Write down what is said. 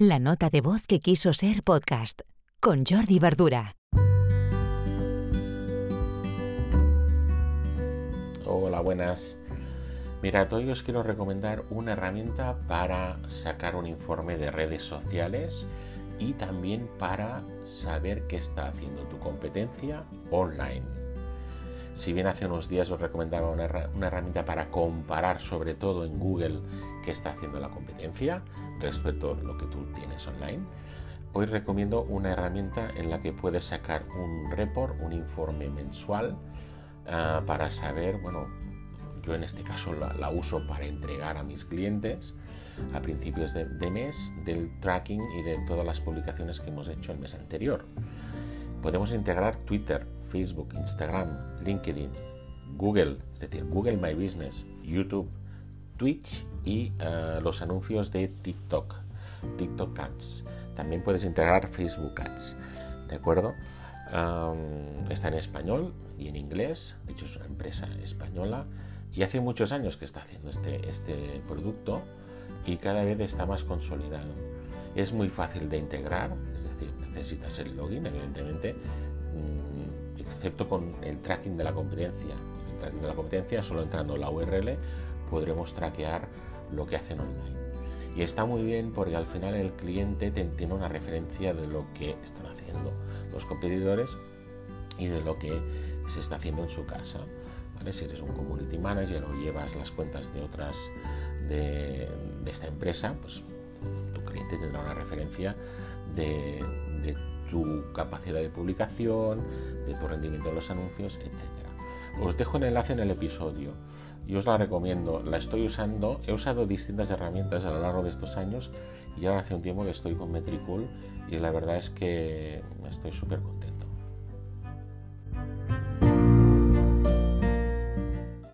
La nota de voz que quiso ser podcast con Jordi Verdura. Hola, buenas. Mira, hoy os quiero recomendar una herramienta para sacar un informe de redes sociales y también para saber qué está haciendo tu competencia online. Si bien hace unos días os recomendaba una, herramienta para comparar sobre todo en Google qué está haciendo la competencia respecto a lo que tú tienes online, hoy recomiendo una herramienta en la que puedes sacar un report, un informe mensual ah, para saber, bueno, yo en este caso la, uso para entregar a mis clientes a principios de, de mes del tracking y de todas las publicaciones que hemos hecho el mes anterior. Podemos integrar Twitter, Facebook, Instagram, LinkedIn, Google, es decir, Google My Business, YouTube, Twitch y eh, los anuncios de TikTok, TikTok Ads. También puedes integrar Facebook Ads, ¿de acuerdo? está en español y en inglés, de hecho es una empresa española y hace muchos años que está haciendo este, este producto y cada vez está más consolidado. Es muy fácil de integrar, es decir, necesitas el login, evidentemente, mm, excepto con el tracking de la competencia. El tracking de la competencia, solo entrando en la URL, podremos traquear lo que hacen online. Y está muy bien porque al final el cliente tiene una referencia de lo que están haciendo los competidores y de lo que se está haciendo en su casa. Si eres un community manager o llevas las cuentas de otras de, de esta empresa, pues tu cliente tendrá una referencia de, tu capacidad de publicación, de tu rendimiento en los anuncios, etc. Os dejo el enlace en el episodio y os la recomiendo. La estoy usando, he usado distintas herramientas a lo largo de estos años y ahora hace un tiempo que estoy con Metricool y la verdad es que estoy súper contento.